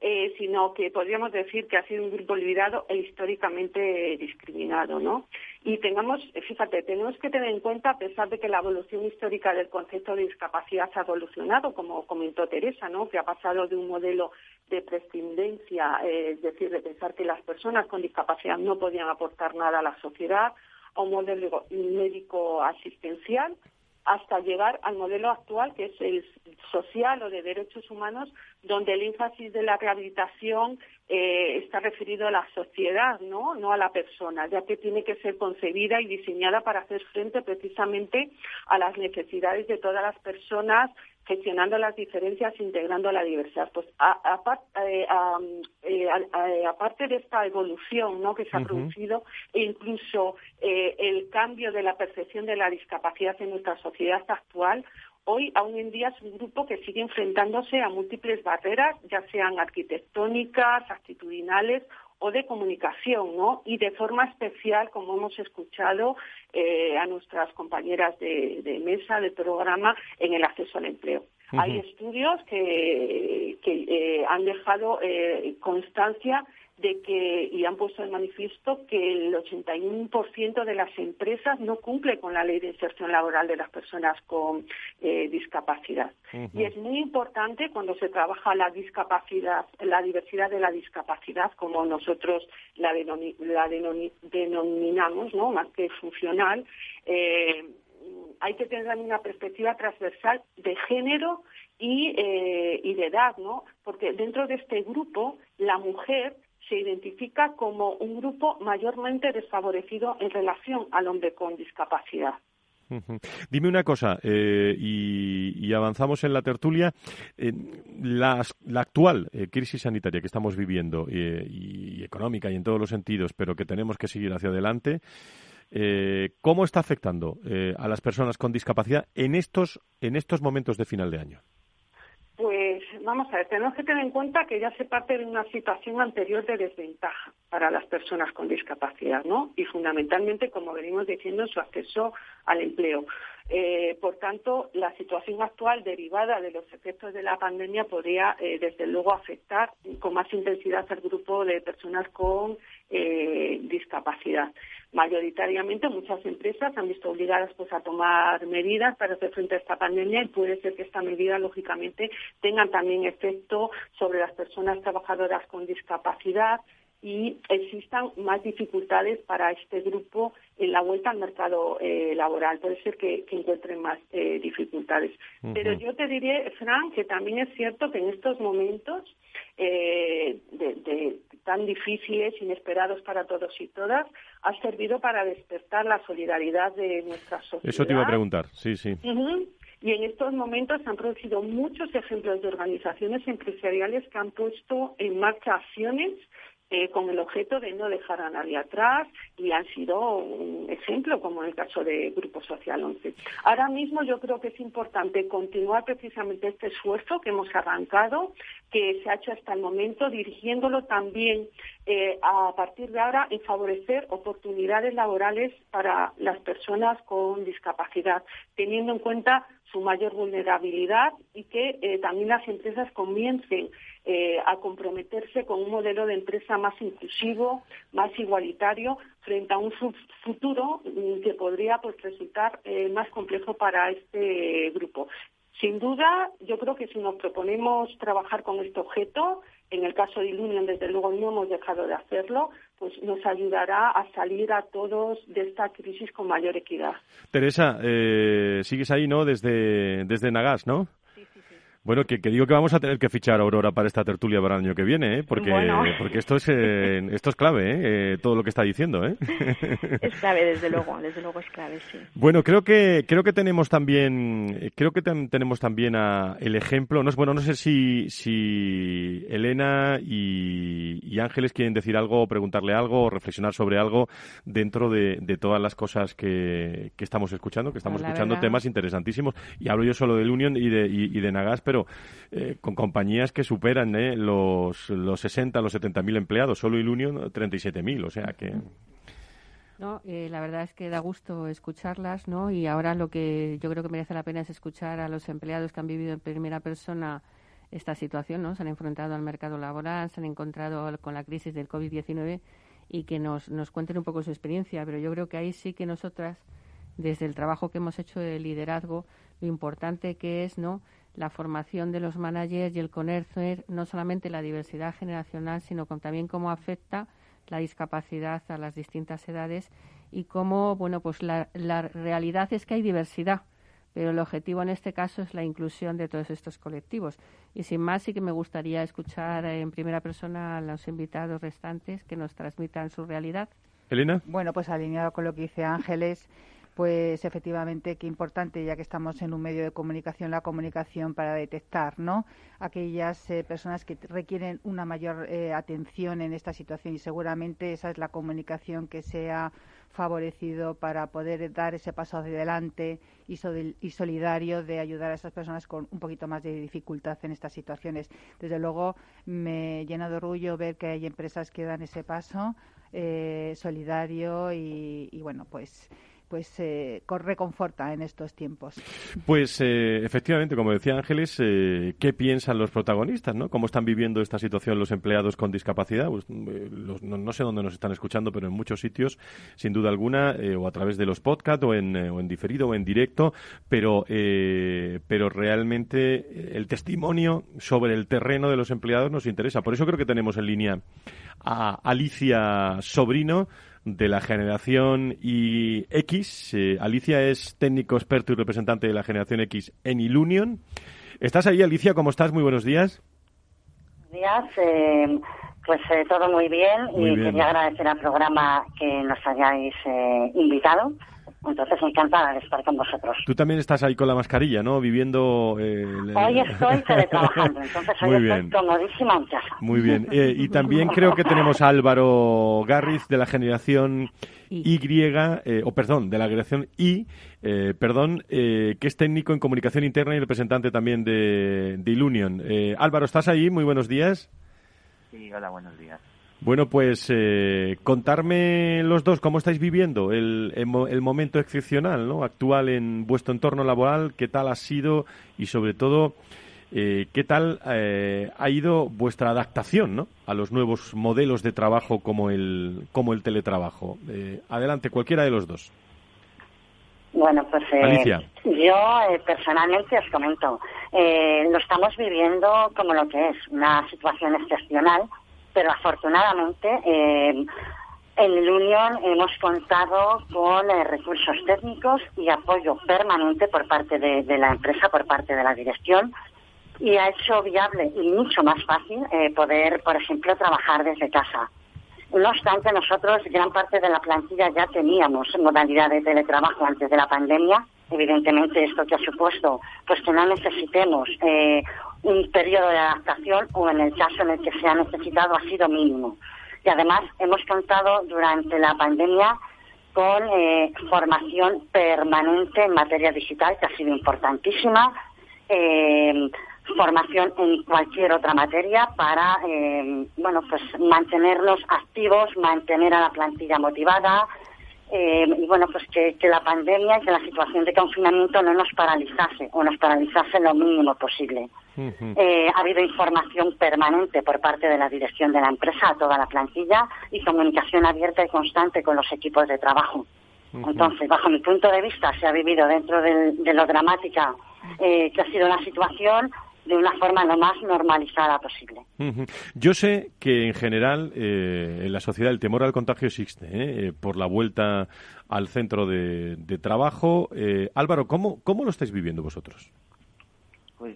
eh, sino que podríamos decir que ha sido un grupo olvidado e históricamente discriminado, ¿no? Y tengamos, fíjate, tenemos que tener en cuenta, a pesar de que la evolución histórica del concepto de discapacidad ha evolucionado, como comentó Teresa, ¿no? Que ha pasado de un modelo de prescindencia, eh, es decir, de pensar que las personas con discapacidad no podían aportar nada a la sociedad, a un modelo médico asistencial, hasta llegar al modelo actual, que es el social o de derechos humanos, donde el énfasis de la rehabilitación eh, está referido a la sociedad, ¿no? no a la persona, ya que tiene que ser concebida y diseñada para hacer frente precisamente a las necesidades de todas las personas gestionando las diferencias, integrando la diversidad. Pues eh, eh, aparte de esta evolución ¿no? que se ha producido, e incluso eh, el cambio de la percepción de la discapacidad en nuestra sociedad actual, hoy aún en día es un grupo que sigue enfrentándose a múltiples barreras, ya sean arquitectónicas, actitudinales o de comunicación, ¿no? Y de forma especial, como hemos escuchado eh, a nuestras compañeras de, mesa, de programa, en el acceso al empleo. Hay estudios que, eh, han dejado eh, constancia de que, y han puesto de manifiesto que el 81% de las empresas no cumple con la ley de inserción laboral de las personas con eh, discapacidad. Y es muy importante cuando se trabaja la discapacidad, la diversidad de la discapacidad, como nosotros la, denominamos, ¿no? más que funcional, eh, hay que tener una perspectiva transversal de género y, eh, y de edad, ¿no? Porque dentro de este grupo, la mujer se identifica como un grupo mayormente desfavorecido en relación al hombre con discapacidad. Dime una cosa, eh, y, avanzamos en la tertulia. la, actual eh, crisis sanitaria que estamos viviendo, eh, y económica y en todos los sentidos, pero que tenemos que seguir hacia adelante, ¿cómo está afectando a las personas con discapacidad en estos, en estos momentos de final de año? Vamos a ver, tenemos que tener en cuenta que ya se parte de una situación anterior de desventaja para las personas con discapacidad, ¿no? Y fundamentalmente, como venimos diciendo, su acceso al empleo. Eh, por tanto, la situación actual derivada de los efectos de la pandemia podría, eh, desde luego, afectar con más intensidad al grupo de personas con eh, discapacidad. Mayoritariamente, muchas empresas han visto obligadas pues, a tomar medidas para hacer frente a esta pandemia y puede ser que esta medida, lógicamente, tengan también efecto sobre las personas trabajadoras con discapacidad, y existan más dificultades para este grupo en la vuelta al mercado eh, laboral. Puede ser que, encuentren más eh, dificultades. Pero yo te diré, Fran, que también es cierto que en estos momentos eh, de, tan difíciles, inesperados para todos y todas, ha servido para despertar la solidaridad de nuestra sociedad. Eso te iba a preguntar, sí, sí. Y en estos momentos se han producido muchos ejemplos de organizaciones empresariales que han puesto en marcha acciones eh, con el objeto de no dejar a nadie atrás y han sido un ejemplo, como en el caso de Grupo Social 11. Ahora mismo yo creo que es importante continuar precisamente este esfuerzo que hemos arrancado, que se ha hecho hasta el momento, dirigiéndolo también eh, a partir de ahora en favorecer oportunidades laborales para las personas con discapacidad, teniendo en cuenta su mayor vulnerabilidad y que eh, también las empresas comiencen eh, a comprometerse con un modelo de empresa más inclusivo, más igualitario, frente a un futuro mm, que podría pues, resultar eh, más complejo para este grupo. Sin duda, yo creo que si nos proponemos trabajar con este objeto, en el caso de Ilunion, desde luego, no hemos dejado de hacerlo, pues nos ayudará a salir a todos de esta crisis con mayor equidad. Teresa, eh, sigues ahí, ¿no? Desde, desde Nagas, ¿no? Bueno, que, digo que vamos a tener que fichar a Aurora para esta tertulia para el año que viene, ¿eh? porque, porque esto es eh, esto es clave, ¿eh? ¿eh? todo lo que está diciendo. ¿eh? Es clave, desde luego, desde luego es clave, sí. Bueno, creo que creo que tenemos también creo que tenemos también a el ejemplo. No es bueno, no sé si si Elena y, Ángeles quieren decir algo, o preguntarle algo, o reflexionar sobre algo dentro de, de todas las cosas que, que estamos escuchando, que estamos escuchando temas interesantísimos. Y hablo yo solo del Union y de y de Nagas pero eh, con compañías que superan eh, los, los 60, los 70 mil empleados. Solo Ilunion, 37 mil, o sea que... No, eh, la verdad es que da gusto escucharlas, ¿no? Y ahora lo que yo creo que merece la pena es escuchar a los empleados que han vivido en primera persona esta situación, ¿no? Se han enfrentado al mercado laboral, se han encontrado con la crisis del COVID-19 y que nos, nos cuenten un poco su experiencia. Pero yo creo que ahí sí que nosotras, desde el trabajo que hemos hecho de liderazgo, lo importante que es, ¿no? La formación de los managers y el conocer no solamente la diversidad generacional, sino también cómo afecta la discapacidad a las distintas edades y cómo, bueno, pues la, realidad es que hay diversidad, pero el objetivo en este caso es la inclusión de todos estos colectivos. Y sin más, sí que me gustaría escuchar en primera persona a los invitados restantes que nos transmitan su realidad. Elena. Bueno, pues alineado con lo que dice Ángeles, pues efectivamente qué importante, ya que estamos en un medio de comunicación, la comunicación para detectar, ¿no? Aquellas eh, personas que requieren una mayor eh, atención en esta situación y seguramente esa es la comunicación que se ha favorecido para poder dar ese paso hacia adelante y, y solidario de ayudar a esas personas con un poquito más de dificultad en estas situaciones. Desde luego me llena de orgullo ver que hay empresas que dan ese paso eh, solidario y, y bueno, pues pues eh, reconforta en estos tiempos. Pues eh, efectivamente, como decía Ángeles, eh, ¿qué piensan los protagonistas? ¿no? ¿Cómo están viviendo esta situación los empleados con discapacidad? Pues, eh, no, sé dónde nos están escuchando, pero en muchos sitios, sin duda alguna, o a través de los podcasts, o en, o en diferido, o en directo, pero, pero realmente el testimonio sobre el terreno de los empleados nos interesa. Por eso creo que tenemos en línea a Alicia Sobrino, de la generación y X. Eh, Alicia es técnico experto y representante de la generación X en Ilunion. ¿Estás ahí, Alicia? ¿Cómo estás? Muy buenos días. Buenos días. Eh, pues eh, todo muy bien y quería agradecer al programa que nos hayáis invitado. Entonces, encantada de estar con vosotros. Tú también estás ahí con la mascarilla, ¿no? Viviendo... Eh, hoy estoy teletrabajando, entonces hoy Muy estoy comodísima en casa. Muy bien. Eh, y también creo que tenemos a Álvaro Garriz de la generación Y, eh, o perdón, de la generación I, perdón, que es técnico en comunicación interna y representante también de, de Ilunion. Álvaro, ¿estás ahí? Muy buenos días. Sí, hola, buenos días. Bueno, pues eh, contarme los dos cómo estáis viviendo el, el, momento excepcional ¿no? actual en vuestro entorno laboral, qué tal ha sido y sobre todo eh, qué tal eh, ha ido vuestra adaptación ¿no? a los nuevos modelos de trabajo como el, como el teletrabajo. Eh, adelante, cualquiera de los dos. Bueno, pues Alicia. yo personalmente os comento, lo estamos viviendo como lo que es una situación excepcional pero afortunadamente eh, en el Unión hemos contado con eh, recursos técnicos y apoyo permanente por parte de, la empresa, por parte de la dirección, y ha hecho viable y mucho más fácil eh, poder, por ejemplo, trabajar desde casa. No obstante, nosotros gran parte de la plantilla ya teníamos modalidad de teletrabajo antes de la pandemia. Evidentemente, esto que ha supuesto pues que no necesitemos un periodo de adaptación o en el caso en el que se ha necesitado ha sido mínimo. Y además hemos contado durante la pandemia con eh, formación permanente en materia digital, que ha sido importantísima, eh, formación en cualquier otra materia para, eh, bueno, pues mantenernos activos, mantener a la plantilla motivada, eh, y bueno, pues que, la pandemia y que la situación de confinamiento no nos paralizase o nos paralizase lo mínimo posible. Eh, ha habido información permanente por parte de la dirección de la empresa a toda la plantilla y comunicación abierta y constante con los equipos de trabajo. Entonces, bajo mi punto de vista, se ha vivido dentro de, lo dramática eh, que ha sido la situación, de una forma lo más normalizada posible. Yo sé que en general eh, en la sociedad el temor al contagio existe ¿eh? Eh, por la vuelta al centro de, trabajo. Álvaro, ¿cómo, ¿cómo lo estáis viviendo vosotros? Pues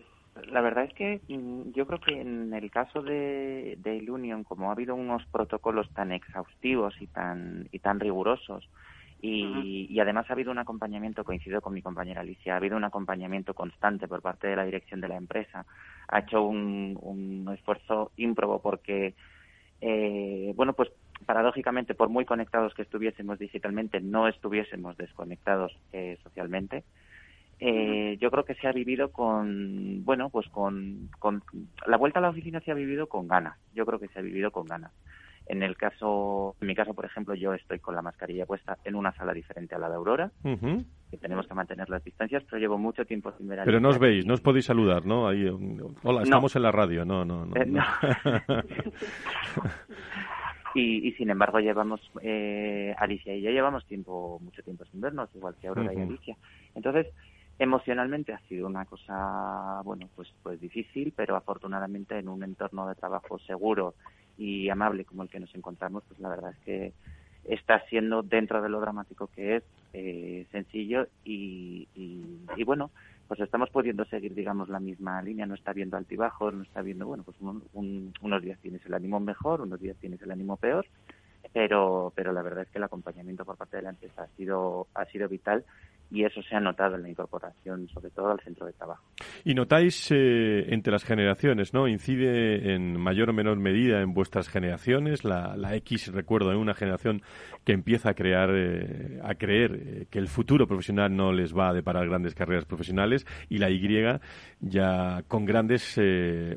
la verdad es que mm, yo creo que en el caso de, de Union, como ha habido unos protocolos tan exhaustivos y tan, y tan rigurosos, y, además ha habido un acompañamiento, coincido con mi compañera Alicia, ha habido un acompañamiento constante por parte de la dirección de la empresa. Ha hecho un, esfuerzo ímprobo porque, eh, bueno, pues paradójicamente, por muy conectados que estuviésemos digitalmente, no estuviésemos desconectados eh, socialmente. Eh, yo creo que se ha vivido con, bueno, pues con, con, la vuelta a la oficina se ha vivido con ganas. Yo creo que se ha vivido con ganas. En el caso, en mi caso, por ejemplo, yo estoy con la mascarilla puesta en una sala diferente a la de Aurora, que tenemos que mantener las distancias, pero llevo mucho tiempo sin ver a Pero no os veis, no os podéis saludar, ¿no? Ahí, hola, estamos en la radio, no, no, no. Eh, y, sin embargo llevamos, eh, Alicia y yo llevamos tiempo, mucho tiempo sin vernos, igual que Aurora y Alicia. Entonces, emocionalmente ha sido una cosa, bueno, pues, pues difícil, pero afortunadamente en un entorno de trabajo seguro y amable como el que nos encontramos, pues la verdad es que está siendo dentro de lo dramático que es eh, sencillo y, y, bueno, pues estamos pudiendo seguir, digamos, la misma línea, no está viendo altibajos, no está viendo, bueno, pues unos días tienes el ánimo mejor, unos días tienes el ánimo peor, pero, pero la verdad es que el acompañamiento por parte de la empresa ha sido, ha sido vital y eso se ha notado en la incorporación, sobre todo al centro de trabajo. Y notáis eh, entre las generaciones, ¿no? Incide en mayor o menor medida en vuestras generaciones. La, X, recuerdo, en una generación que empieza a crear, eh, a creer eh, que el futuro profesional no les va a deparar grandes carreras profesionales y la Y ya con grandes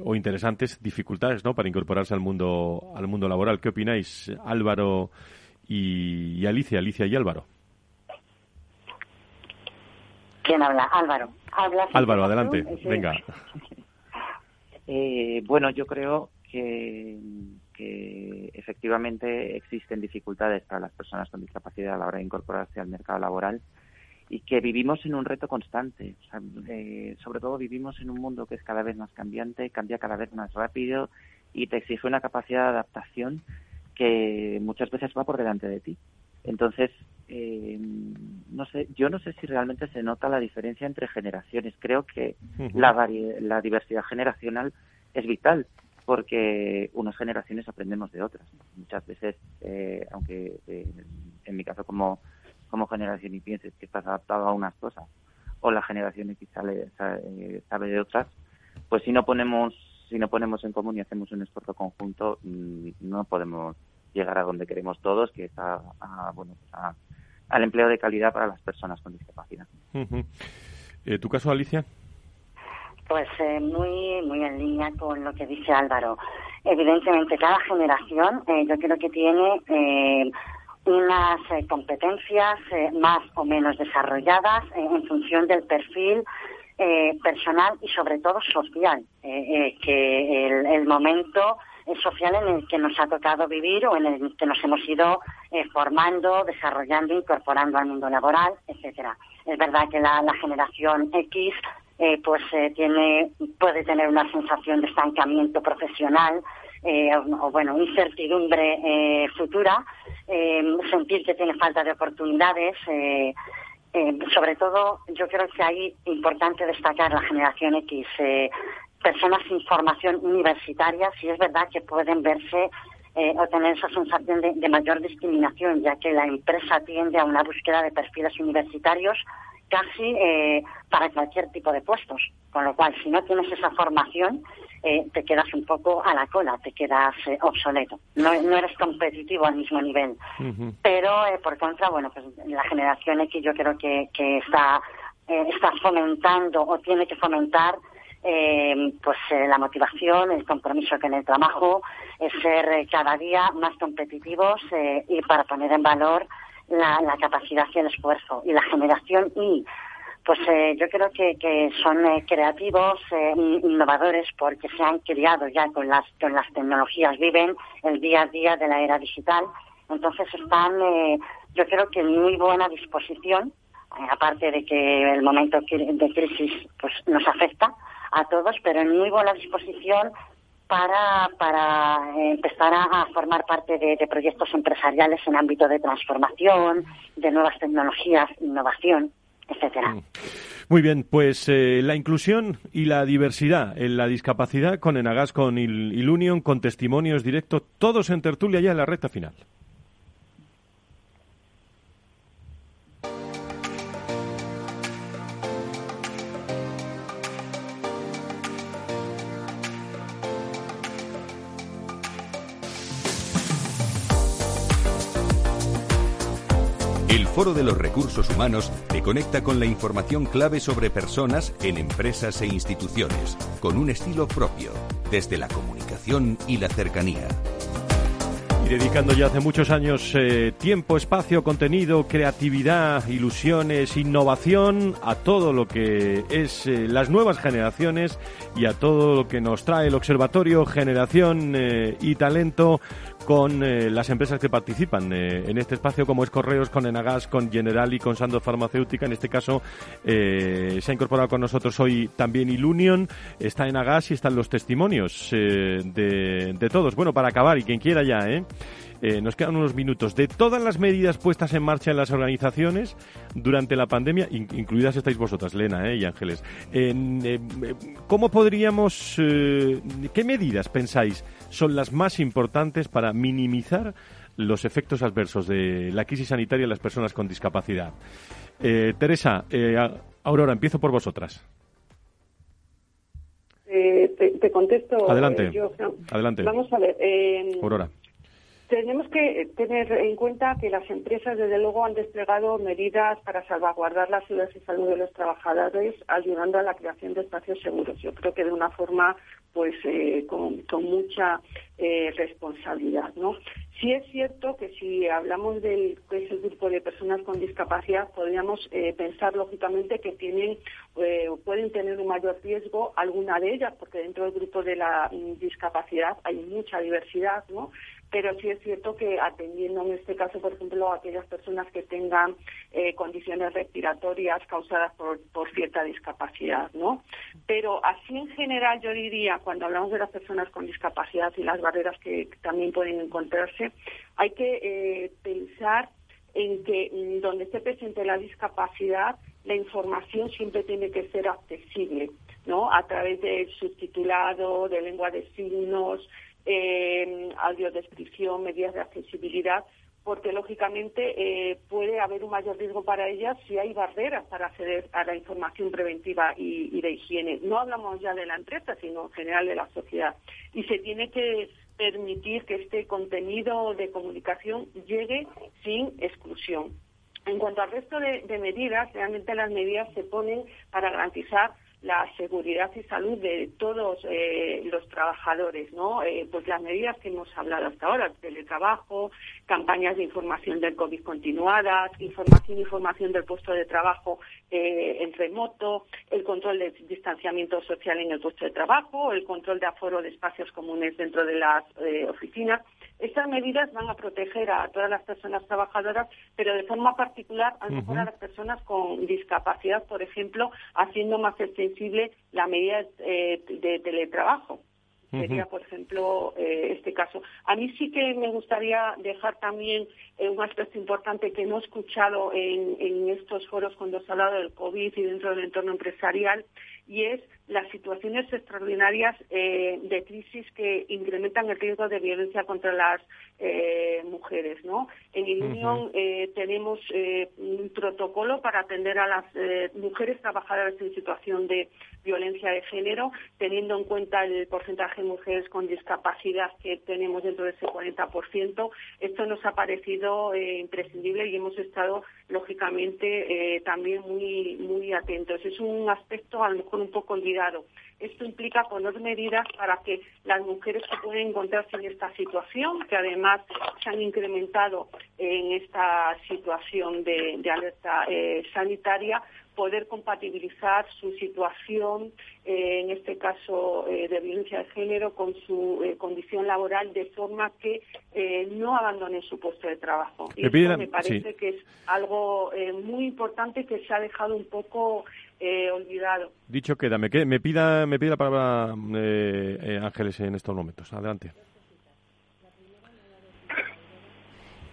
o interesantes dificultades, ¿no? Para incorporarse al mundo, al mundo laboral. ¿Qué opináis, Álvaro y Alicia? Alicia y Álvaro. ¿Quién habla? Álvaro. Álvaro, adelante. Venga. Eh, bueno, yo creo que, efectivamente existen dificultades para las personas con discapacidad a la hora de incorporarse al mercado laboral y que vivimos en un reto constante. Eh, sobre todo vivimos en un mundo que es cada vez más cambiante, cambia cada vez más rápido y te exige una capacidad de adaptación que muchas veces va por delante de ti. Entonces, eh, no sé, yo no sé si realmente se nota la diferencia entre generaciones. Creo que la, la diversidad generacional es vital porque unas generaciones aprendemos de otras. Muchas veces, eh, aunque eh, en mi caso como, como generación y pienses que estás adaptado a unas cosas o la generación X sale, sabe, sabe de otras, pues si no ponemos si no ponemos en común y hacemos un esfuerzo conjunto, mm, no podemos llegar a donde queremos todos, que es a, bueno, al empleo de calidad para las personas con discapacidad. Eh, ¿Tu caso, Alicia? Pues eh, muy, muy en línea con lo que dice Álvaro. Evidentemente, cada generación eh, yo creo que tiene unas competencias más o menos desarrolladas en función del perfil personal y sobre todo social, que el, el momento social en el que nos ha tocado vivir o en el que nos hemos ido eh, formando, desarrollando, incorporando al mundo laboral, etcétera. Es verdad que la, generación X eh, pues eh, tiene puede tener una sensación de estancamiento profesional o, bueno incertidumbre futura, sentir que tiene falta de oportunidades. sobre todo, yo creo que ahí importante destacar la generación X personas sin formación universitaria, sí es verdad que pueden verse eh, o tener esa sensación de, mayor discriminación, ya que la empresa tiende a una búsqueda de perfiles universitarios casi eh, para cualquier tipo de puestos. Con lo cual, si no tienes esa formación, eh, te quedas un poco a la cola, te quedas obsoleto. No, eres competitivo al mismo nivel. Pero, por contra, bueno, pues la generación X yo creo que, que está, está fomentando o tiene que fomentar eh, pues eh, la motivación, el compromiso que en el trabajo, es ser eh, cada día más competitivos eh, y para poner en valor la, capacidad y el esfuerzo. Y la generación Y, pues yo creo que, que son creativos, innovadores, porque se han criado ya con las, con las tecnologías, viven el día a día de la era digital. Entonces están, yo creo que en muy buena disposición, aparte de que el momento de crisis pues nos afecta, a todos, pero en muy buena disposición para, para empezar a, formar parte de, proyectos empresariales en ámbito de transformación, de nuevas tecnologías, innovación, etcétera. Mm. Muy bien, pues eh, la inclusión y la diversidad en la discapacidad con Enagas, con Ilunion, con testimonios directos, todos en tertulia ya en la recta final. Foro de los Recursos Humanos te conecta con la información clave sobre personas en empresas e instituciones, con un estilo propio, desde la comunicación y la cercanía. Y dedicando ya hace muchos años eh, tiempo, espacio, contenido, creatividad, ilusiones, innovación a todo lo que es eh, las nuevas generaciones y a todo lo que nos trae el Observatorio Generación eh, y Talento con eh, las empresas que participan eh, en este espacio, como es Correos, con Enagas, con Generali, con Sandoz Farmacéutica. En este caso, eh, se ha incorporado con nosotros hoy también Ilunion, está Enagas y están los testimonios de, de, todos. Bueno, para acabar, y quien quiera ya, ¿eh? Eh, nos quedan unos minutos. De todas las medidas puestas en marcha en las organizaciones durante la pandemia, incluidas estáis vosotras, Lena y Ángeles, ¿cómo podríamos, qué medidas pensáis son las más importantes para minimizar los efectos adversos de la crisis sanitaria en las personas con discapacidad? Teresa, Aurora, empiezo por vosotras. Eh, te, contesto. Adelante. Eh, Adelante. Vamos a ver. Eh, Aurora. Tenemos que tener en cuenta que las empresas, desde luego, han desplegado medidas para salvaguardar la seguridad y salud de los trabajadores, ayudando a la creación de espacios seguros. Yo creo que de una forma, pues, eh, con, mucha eh, responsabilidad, ¿no? Sí es cierto que si hablamos del que es el grupo de personas con discapacidad, podríamos eh, pensar lógicamente que tienen pueden tener un mayor riesgo alguna de ellas, porque dentro del grupo de la mm, discapacidad hay mucha diversidad, ¿no? Pero sí es cierto que atendiendo en este caso, por ejemplo, a aquellas personas que tengan eh, condiciones respiratorias causadas por, cierta discapacidad, ¿no? Pero así en general yo diría, cuando hablamos de las personas con discapacidad y las barreras que también pueden encontrarse, hay que eh, pensar en que mm, donde esté presente la discapacidad, la información siempre tiene que ser accesible, ¿no? A través del subtitulado, de lengua de signos, eh, audiodescripción, medidas de accesibilidad, porque lógicamente eh, puede haber un mayor riesgo para ellas si hay barreras para acceder a la información preventiva y, de higiene. No hablamos ya de la empresa, sino en general de la sociedad. Y se tiene que permitir que este contenido de comunicación llegue sin exclusión. En cuanto al resto de medidas, realmente las medidas se ponen para garantizar la seguridad y salud de todos eh, los trabajadores, ¿no? Eh, pues las medidas que hemos hablado hasta ahora, teletrabajo, campañas de información del COVID continuadas, información información del puesto de trabajo eh, en remoto, el control del distanciamiento social en el puesto de trabajo, el control de aforo de espacios comunes dentro de las oficinas. Estas medidas van a proteger a todas las personas trabajadoras, pero de forma particular a mejor a las personas con discapacidad, por ejemplo, haciendo más extensible la medida eh, de teletrabajo. Sería, por ejemplo, eh, este caso. A mí sí que me gustaría dejar también eh, un aspecto importante que no he escuchado en, en estos foros cuando se ha hablado del COVID y dentro del entorno empresarial, y es las situaciones extraordinarias eh, de crisis que incrementan el riesgo de violencia contra las eh, mujeres. ¿no? En Unión eh, tenemos un protocolo para atender a las mujeres trabajadoras en situación de violencia de género, teniendo en cuenta el porcentaje de mujeres con discapacidad que tenemos dentro de ese 40%. Esto nos ha parecido imprescindible y hemos estado, lógicamente, también muy, muy atentos. Es un aspecto a lo mejor un poco olvidado esto implica poner medidas para que las mujeres que pueden encontrarse en esta situación, que además se han incrementado en esta situación de, alerta eh, sanitaria, poder compatibilizar su situación, eh, en este caso eh, de violencia de género, con su condición laboral, de forma que no abandonen su puesto de trabajo. Y esto me parece que es algo muy importante que se ha dejado un poco eh, olvidado. Dicho queda, me, me, pida, me pida la palabra eh, eh, Ángeles en estos momentos. Adelante.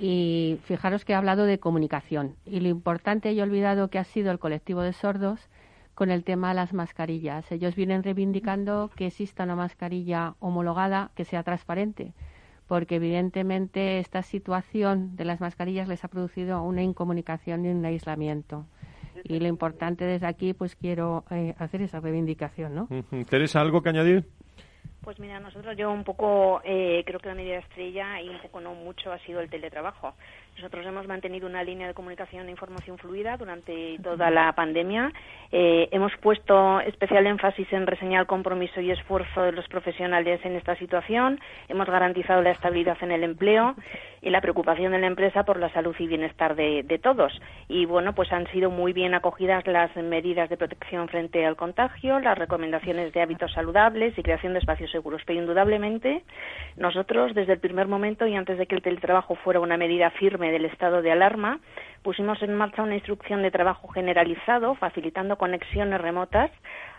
Y fijaros que he hablado de comunicación. Y lo importante, he olvidado que ha sido el colectivo de sordos con el tema de las mascarillas. Ellos vienen reivindicando que exista una mascarilla homologada que sea transparente, porque evidentemente esta situación de las mascarillas les ha producido una incomunicación y un aislamiento y lo importante desde aquí, pues quiero eh, hacer esa reivindicación, ¿no? Teresa, ¿algo que añadir? Pues mira, nosotros yo un poco eh, creo que la medida estrella y un poco no mucho ha sido el teletrabajo. Nosotros hemos mantenido una línea de comunicación e información fluida durante toda la pandemia. Eh, hemos puesto especial énfasis en reseñar el compromiso y esfuerzo de los profesionales en esta situación. Hemos garantizado la estabilidad en el empleo y la preocupación de la empresa por la salud y bienestar de, todos. Y bueno, pues han sido muy bien acogidas las medidas de protección frente al contagio, las recomendaciones de hábitos saludables y creación de espacios seguros. Pero indudablemente nosotros desde el primer momento y antes de que el teletrabajo fuera una medida firme del estado de alarma, pusimos en marcha una instrucción de trabajo generalizado, facilitando conexiones remotas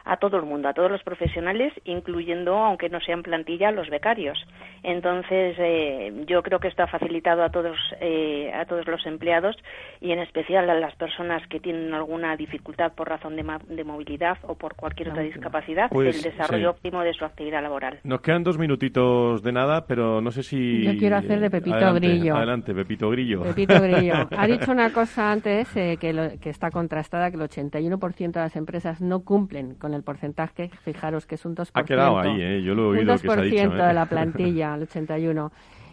a todo el mundo, a todos los profesionales, incluyendo, aunque no sean plantilla, los becarios. Entonces, eh, yo creo que esto ha facilitado a todos, eh, a todos los empleados y en especial a las personas que tienen alguna dificultad por razón de, movilidad o por cualquier otra discapacidad, Pues, el desarrollo sí. óptimo de su actividad laboral. Nos quedan dos minutitos de nada, pero no sé si... Yo quiero hacer de Pepito Adelante, Grillo. Adelante, Pepito Grillo. Pepito Grillo. Ha dicho una cosa antes eh, que, lo- que está contrastada, que el 81% de las empresas no cumplen con el porcentaje. Fijaros que es un 2%. Ha quedado ahí, ¿eh? Yo lo he un oído que se ha 2% dicho. ¿eh? de la plantilla, el 81.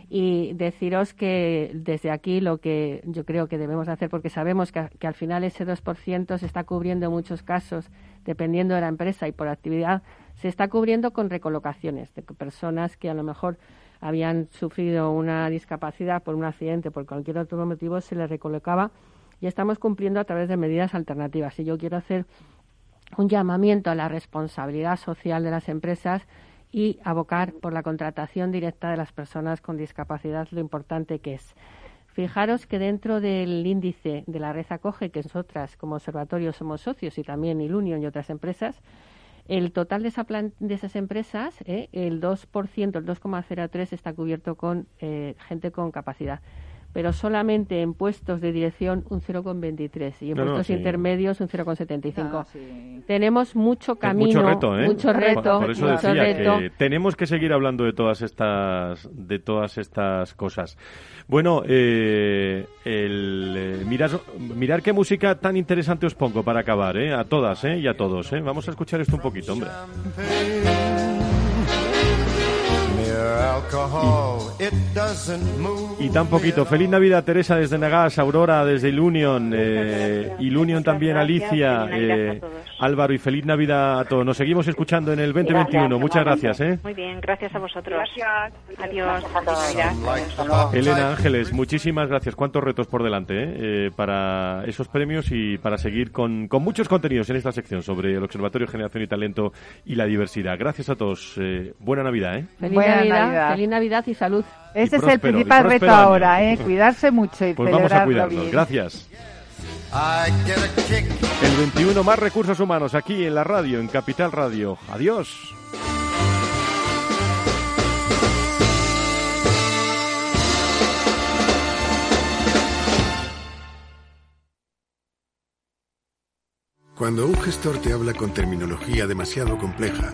Y deciros que desde aquí lo que yo creo que debemos hacer, porque sabemos que, que al final ese 2% se está cubriendo en muchos casos, dependiendo de la empresa y por actividad, se está cubriendo con recolocaciones de personas que a lo mejor habían sufrido una discapacidad por un accidente, por cualquier otro motivo, se les recolocaba y estamos cumpliendo a través de medidas alternativas. Y yo quiero hacer un llamamiento a la responsabilidad social de las empresas y abocar por la contratación directa de las personas con discapacidad, lo importante que es. Fijaros que dentro del índice de la red acoge, que nosotras como observatorio somos socios y también Ilunion y otras empresas, el total de, esa plan- de esas empresas, eh, el 2%, el 2,03 está cubierto con eh, gente con capacidad. Pero solamente en puestos de dirección un 0,23 y en No, no, puestos sí. intermedios un 0,75. Tenemos mucho Es camino, mucho reto, ¿eh? mucho reto, Por, por eso mucho decía reto. que tenemos que seguir hablando de todas estas, de todas estas cosas. Bueno, eh, el, eh, mirar, mirar qué música tan interesante os pongo para acabar, ¿eh? A todas, ¿eh? Y a todos, ¿eh? Vamos a escuchar esto un poquito, hombre. Y tan poquito. Feliz Navidad, Teresa, desde Nagas, Aurora, desde Ilunion, eh, Ilunion también, Alicia, eh, Álvaro, y feliz Navidad a todos. Nos seguimos escuchando en el 2021. Muchas gracias, ¿eh? Muy bien, gracias a vosotros. Gracias. Adiós. Navidad. Elena Ángeles, muchísimas gracias. Cuántos retos por delante ¿eh? Eh, para esos premios y para seguir con, con muchos contenidos en esta sección sobre el Observatorio de Generación y Talento y la diversidad. Gracias a todos. Eh, buena Navidad. ¿eh? Feliz Buena Navidad, Navidad. feliz Navidad y salud. Ese es el próspero, principal reto año. ahora, ¿eh? Cuidarse mucho y Pues vamos a cuidarnos. bien. Gracias. El 21 más recursos humanos aquí en la radio, en Capital Radio. Adiós. Cuando un gestor te habla con terminología demasiado compleja,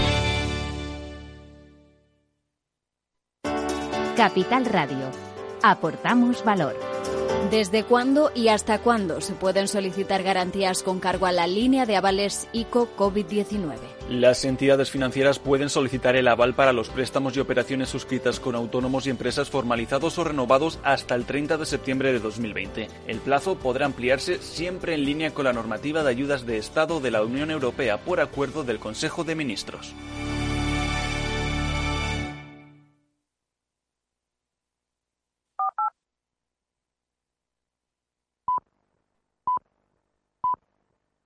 Capital Radio. Aportamos valor. ¿Desde cuándo y hasta cuándo se pueden solicitar garantías con cargo a la línea de avales ICO COVID-19? Las entidades financieras pueden solicitar el aval para los préstamos y operaciones suscritas con autónomos y empresas formalizados o renovados hasta el 30 de septiembre de 2020. El plazo podrá ampliarse siempre en línea con la normativa de ayudas de Estado de la Unión Europea por acuerdo del Consejo de Ministros.